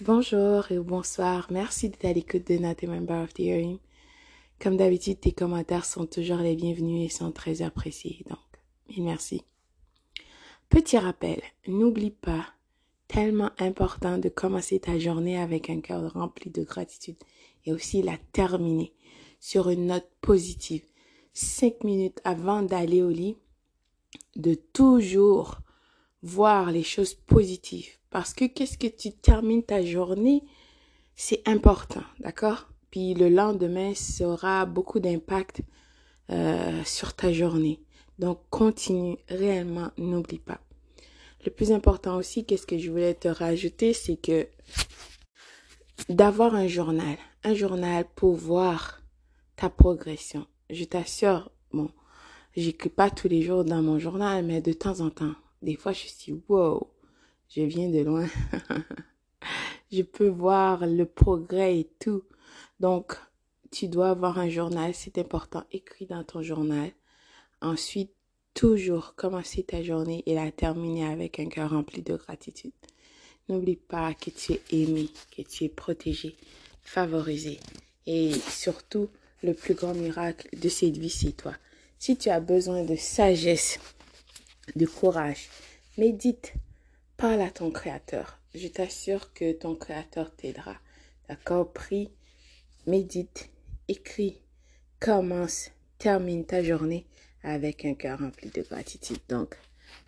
Bonjour et bonsoir. Merci d'être à l'écoute de Not Member of the Hearing. Comme d'habitude, tes commentaires sont toujours les bienvenus et sont très appréciés. Donc, merci. Petit rappel, n'oublie pas, tellement important de commencer ta journée avec un cœur rempli de gratitude et aussi la terminer sur une note positive. Cinq minutes avant d'aller au lit, de toujours voir les choses positives. Parce que qu'est-ce que tu termines ta journée, c'est important, d'accord? Puis le lendemain sera beaucoup d'impact euh, sur ta journée. Donc continue réellement, n'oublie pas. Le plus important aussi, qu'est-ce que je voulais te rajouter, c'est que d'avoir un journal, un journal pour voir ta progression. Je t'assure, bon, j'écris pas tous les jours dans mon journal, mais de temps en temps, des fois, je suis wow, je viens de loin. je peux voir le progrès et tout. Donc, tu dois avoir un journal, c'est important. Écris dans ton journal. Ensuite, toujours commencer ta journée et la terminer avec un cœur rempli de gratitude. N'oublie pas que tu es aimé, que tu es protégé, favorisé. Et surtout, le plus grand miracle de cette vie, c'est toi. Si tu as besoin de sagesse, de courage. Médite, parle à ton créateur. Je t'assure que ton créateur t'aidera. D'accord? Prie, médite, écris, commence, termine ta journée avec un cœur rempli de gratitude. Donc,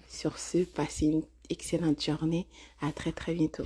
sur ce, passez une excellente journée. À très très bientôt.